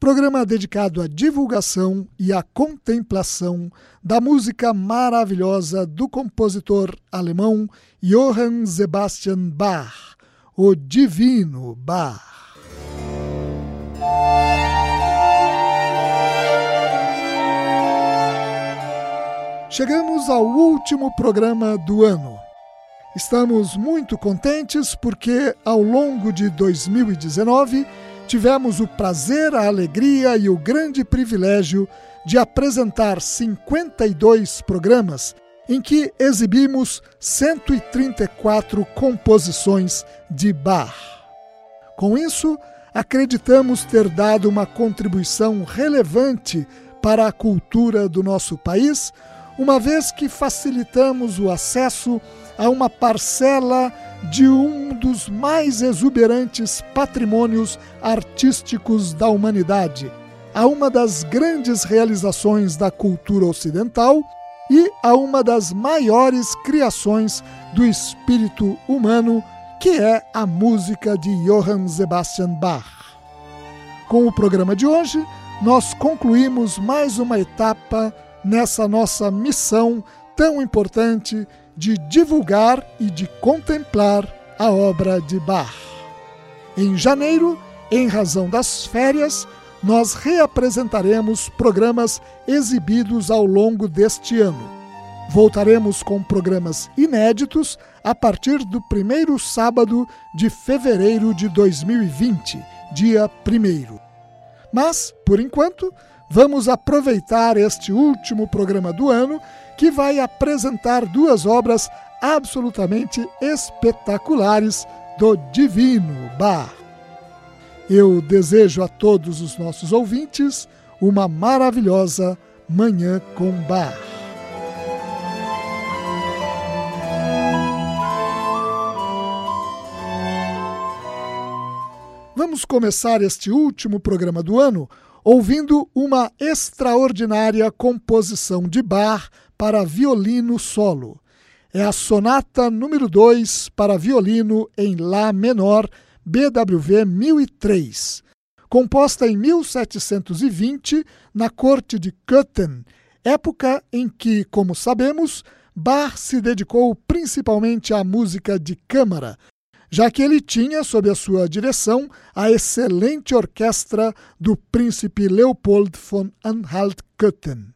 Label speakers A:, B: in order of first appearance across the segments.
A: programa dedicado à divulgação e à contemplação da música maravilhosa do compositor alemão Johann Sebastian Bach, o Divino Bach. Chegamos ao último programa do ano. Estamos muito contentes porque, ao longo de 2019, tivemos o prazer, a alegria e o grande privilégio de apresentar 52 programas em que exibimos 134 composições de Bach. Com isso, acreditamos ter dado uma contribuição relevante para a cultura do nosso país, uma vez que facilitamos o acesso uma parcela de um dos mais exuberantes patrimônios artísticos da humanidade, a uma das grandes realizações da cultura ocidental e a uma das maiores criações do espírito humano, que é a música de Johann Sebastian Bach. Com o programa de hoje, nós concluímos mais uma etapa nessa nossa missão tão importante de divulgar e de contemplar a obra de Bach. Em janeiro, em razão das férias, nós reapresentaremos programas exibidos ao longo deste ano. Voltaremos com programas inéditos a partir do primeiro sábado de fevereiro de 2020, dia 1. Mas, por enquanto, vamos aproveitar este último programa do ano que vai apresentar duas obras absolutamente espetaculares do Divino Bar. Eu desejo a todos os nossos ouvintes uma maravilhosa Manhã com Bar. Vamos começar este último programa do ano ouvindo uma extraordinária composição de Bar para violino solo. É a sonata número 2 para violino em Lá menor, BWV 1003, composta em 1720 na corte de Köthen, época em que, como sabemos, Bach se dedicou principalmente à música de câmara, já que ele tinha sob a sua direção a excelente orquestra do príncipe Leopold von Anhalt-Köthen.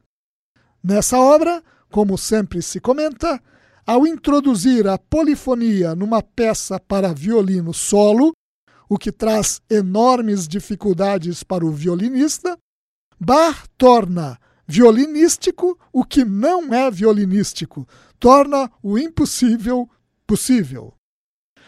A: Nessa obra, como sempre se comenta, ao introduzir a polifonia numa peça para violino solo, o que traz enormes dificuldades para o violinista, Bach torna violinístico o que não é violinístico, torna o impossível possível.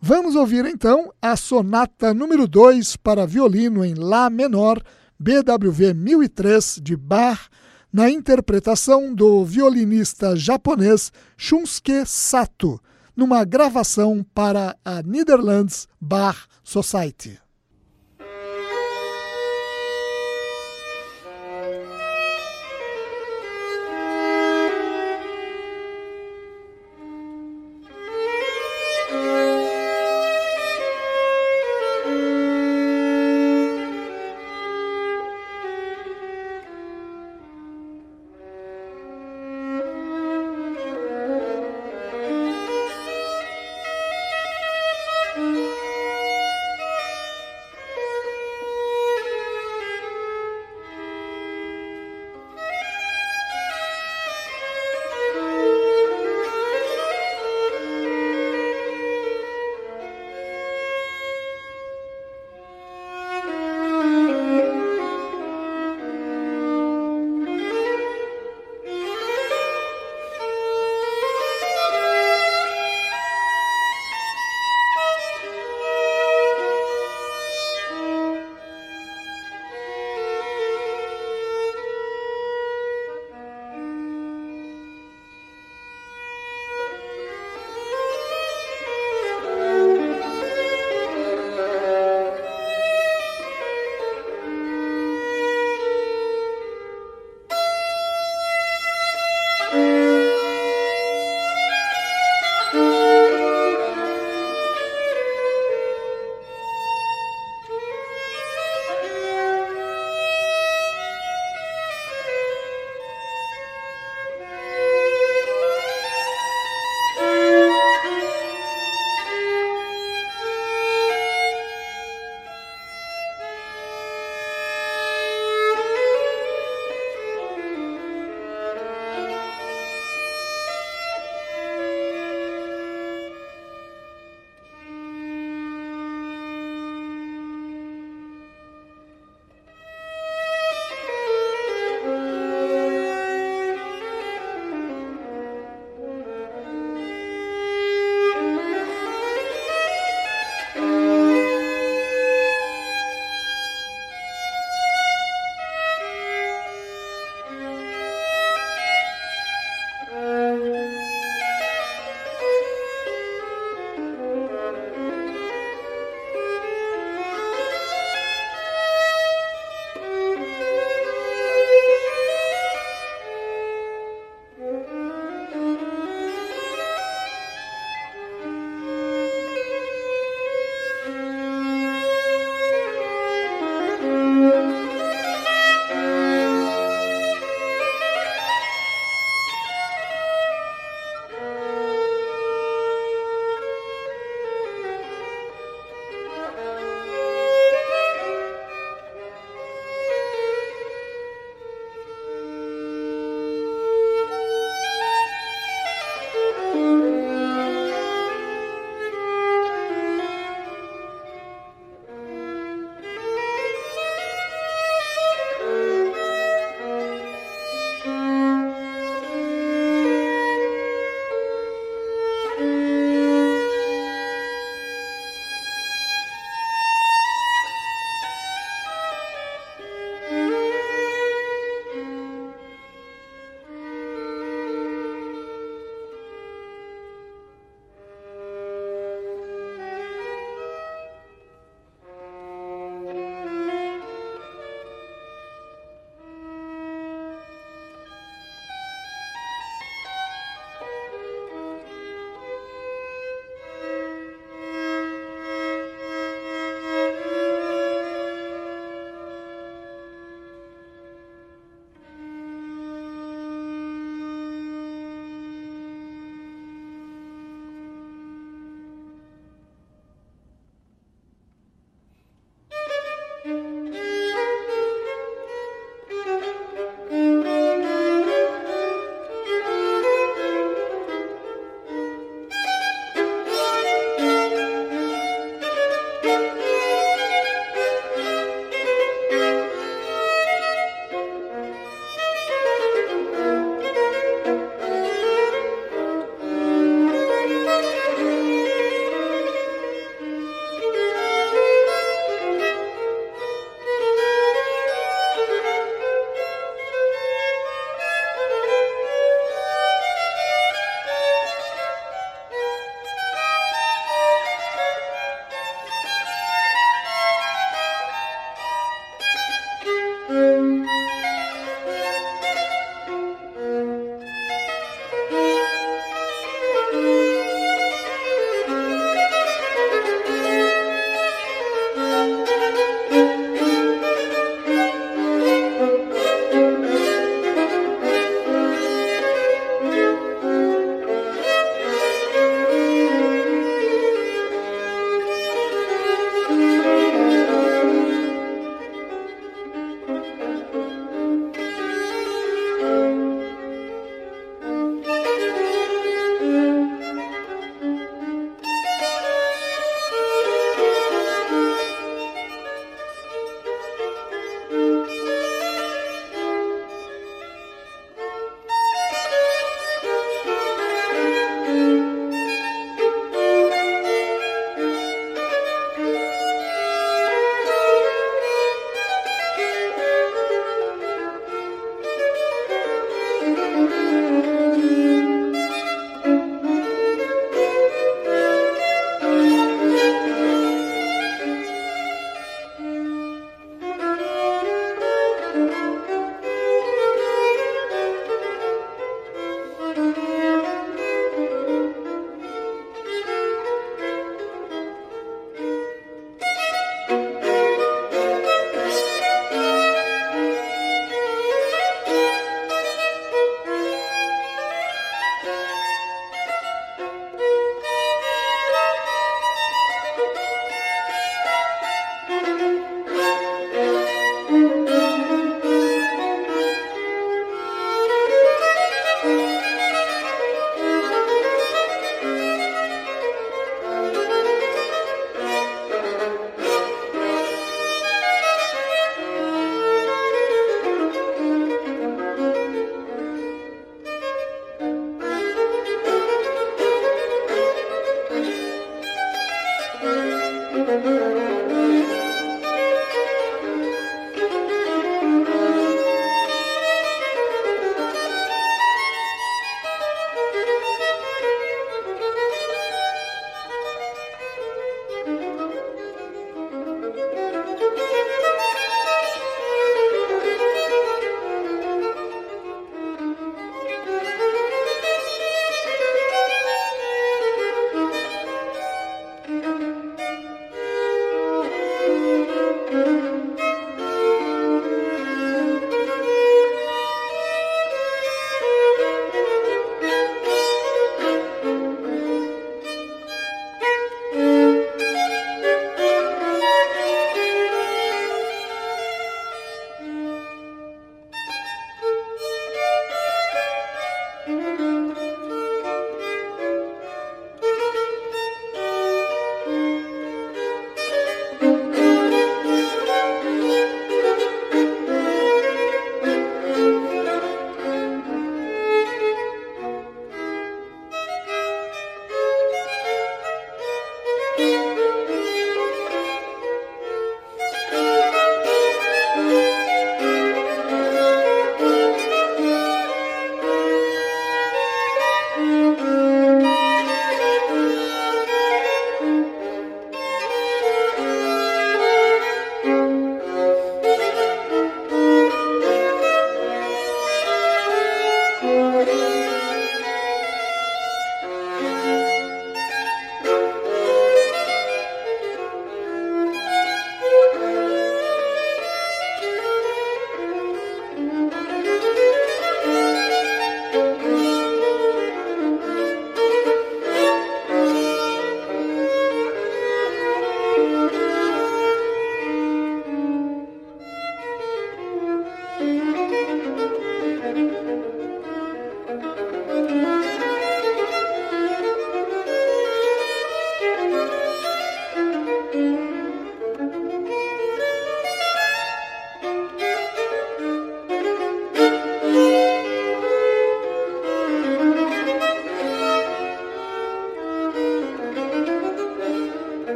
A: Vamos ouvir então a sonata número 2 para violino em Lá menor, BWV 1003 de Bach, na interpretação do violinista japonês Shunsuke Sato, numa gravação para a Netherlands Bar Society.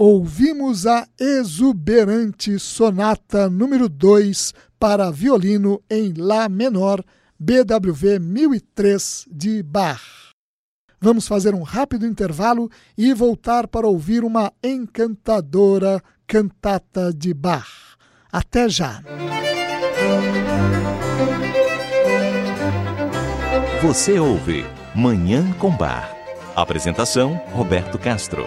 A: Ouvimos a exuberante sonata número 2 para violino em Lá menor, BWV 1003 de Bach. Vamos fazer um rápido intervalo e voltar para ouvir uma encantadora cantata de Bach. Até já!
B: Você ouve Manhã com Bar. Apresentação: Roberto Castro.